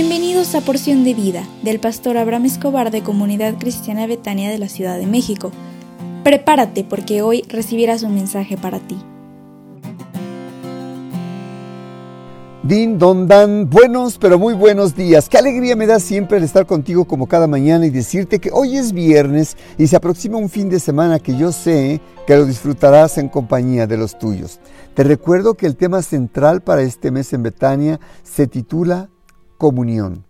Bienvenidos a Porción de Vida del pastor Abraham Escobar de Comunidad Cristiana Betania de la Ciudad de México. Prepárate porque hoy recibirás un mensaje para ti. Din, don, dan, buenos, pero muy buenos días. Qué alegría me da siempre el estar contigo como cada mañana y decirte que hoy es viernes y se aproxima un fin de semana que yo sé que lo disfrutarás en compañía de los tuyos. Te recuerdo que el tema central para este mes en Betania se titula Comunión,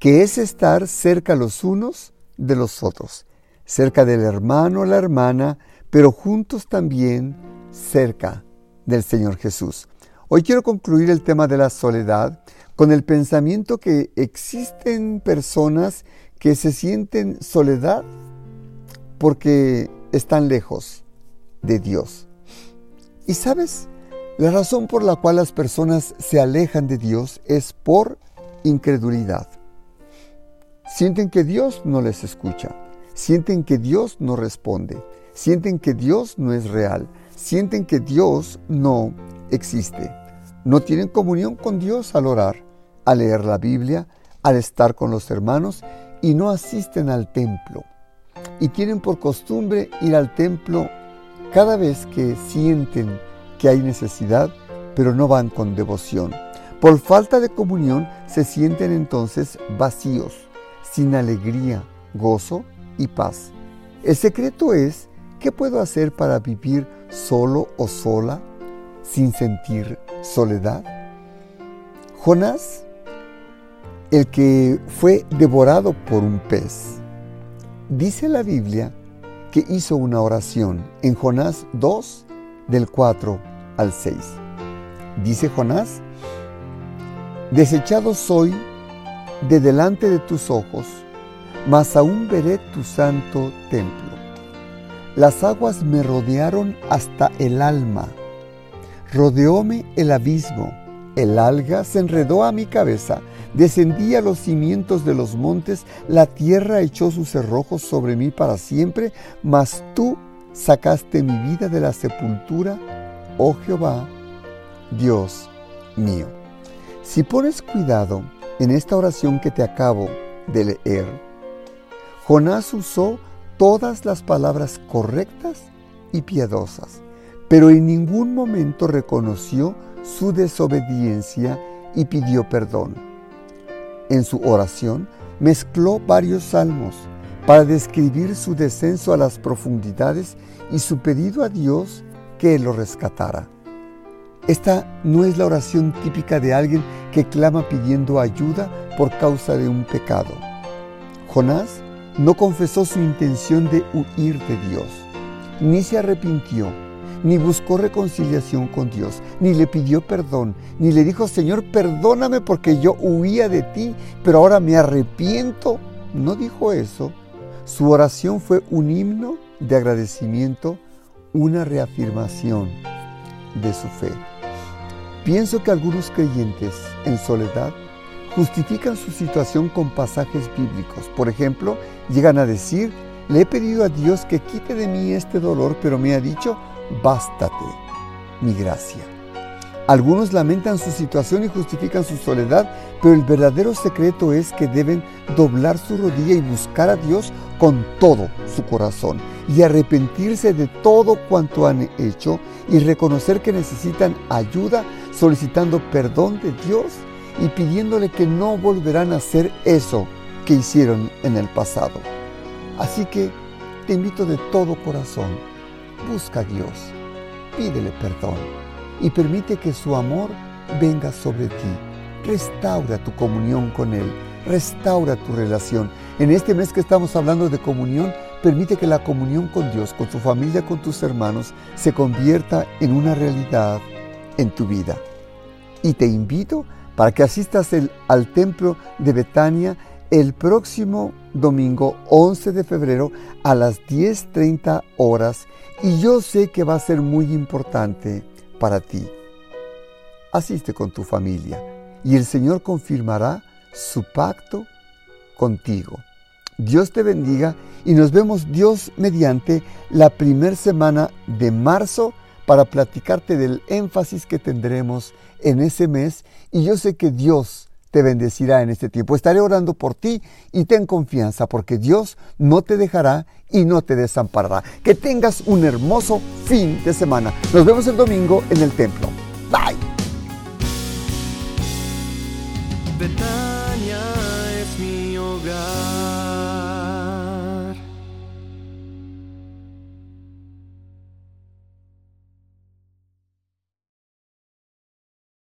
que es estar cerca los unos de los otros, cerca del hermano o la hermana, pero juntos también cerca del Señor Jesús. Hoy quiero concluir el tema de la soledad con el pensamiento que existen personas que se sienten soledad porque están lejos de Dios. Y sabes, la razón por la cual las personas se alejan de Dios es por incredulidad. Sienten que Dios no les escucha, sienten que Dios no responde, sienten que Dios no es real, sienten que Dios no existe. No tienen comunión con Dios al orar, al leer la Biblia, al estar con los hermanos y no asisten al templo. Y tienen por costumbre ir al templo cada vez que sienten que hay necesidad, pero no van con devoción. Por falta de comunión se sienten entonces vacíos, sin alegría, gozo y paz. El secreto es, ¿qué puedo hacer para vivir solo o sola sin sentir soledad? Jonás, el que fue devorado por un pez, dice la Biblia que hizo una oración en Jonás 2, del 4 al 6. Dice Jonás, desechado soy de delante de tus ojos, mas aún veré tu santo templo. Las aguas me rodearon hasta el alma. Rodeóme el abismo, el alga se enredó a mi cabeza, descendí a los cimientos de los montes, la tierra echó sus cerrojos sobre mí para siempre, mas tú sacaste mi vida de la sepultura, oh Jehová, Dios mío. Si pones cuidado en esta oración que te acabo de leer, Jonás usó todas las palabras correctas y piadosas pero en ningún momento reconoció su desobediencia y pidió perdón. En su oración mezcló varios salmos para describir su descenso a las profundidades y su pedido a Dios que lo rescatara. Esta no es la oración típica de alguien que clama pidiendo ayuda por causa de un pecado. Jonás no confesó su intención de huir de Dios, ni se arrepintió ni buscó reconciliación con Dios, ni le pidió perdón, ni le dijo, Señor, perdóname porque yo huía de ti, pero ahora me arrepiento. No dijo eso. Su oración fue un himno de agradecimiento, una reafirmación de su fe. Pienso que algunos creyentes en soledad justifican su situación con pasajes bíblicos. Por ejemplo, llegan a decir, le he pedido a Dios que quite de mí este dolor, pero me ha dicho, bástate mi gracia. Algunos lamentan su situación y justifican su soledad, pero el verdadero secreto es que deben doblar su rodilla y buscar a Dios con todo su corazón y arrepentirse de todo cuanto han hecho y reconocer que necesitan ayuda solicitando perdón de Dios y pidiéndole que no volverán a hacer eso que hicieron en el pasado. Así que te invito de todo corazón Busca a Dios, pídele perdón y permite que su amor venga sobre ti. Restaura tu comunión con Él, restaura tu relación. En este mes que estamos hablando de comunión, permite que la comunión con Dios, con tu familia, con tus hermanos, se convierta en una realidad en tu vida. Y te invito para que asistas al templo de Betania el próximo domingo 11 de febrero a las 10.30 horas y yo sé que va a ser muy importante para ti. Asiste con tu familia y el Señor confirmará su pacto contigo. Dios te bendiga y nos vemos Dios mediante la primera semana de marzo para platicarte del énfasis que tendremos en ese mes y yo sé que Dios te bendecirá en este tiempo. Estaré orando por ti y ten confianza porque Dios no te dejará y no te desamparará. Que tengas un hermoso fin de semana. Nos vemos el domingo en el templo. Bye.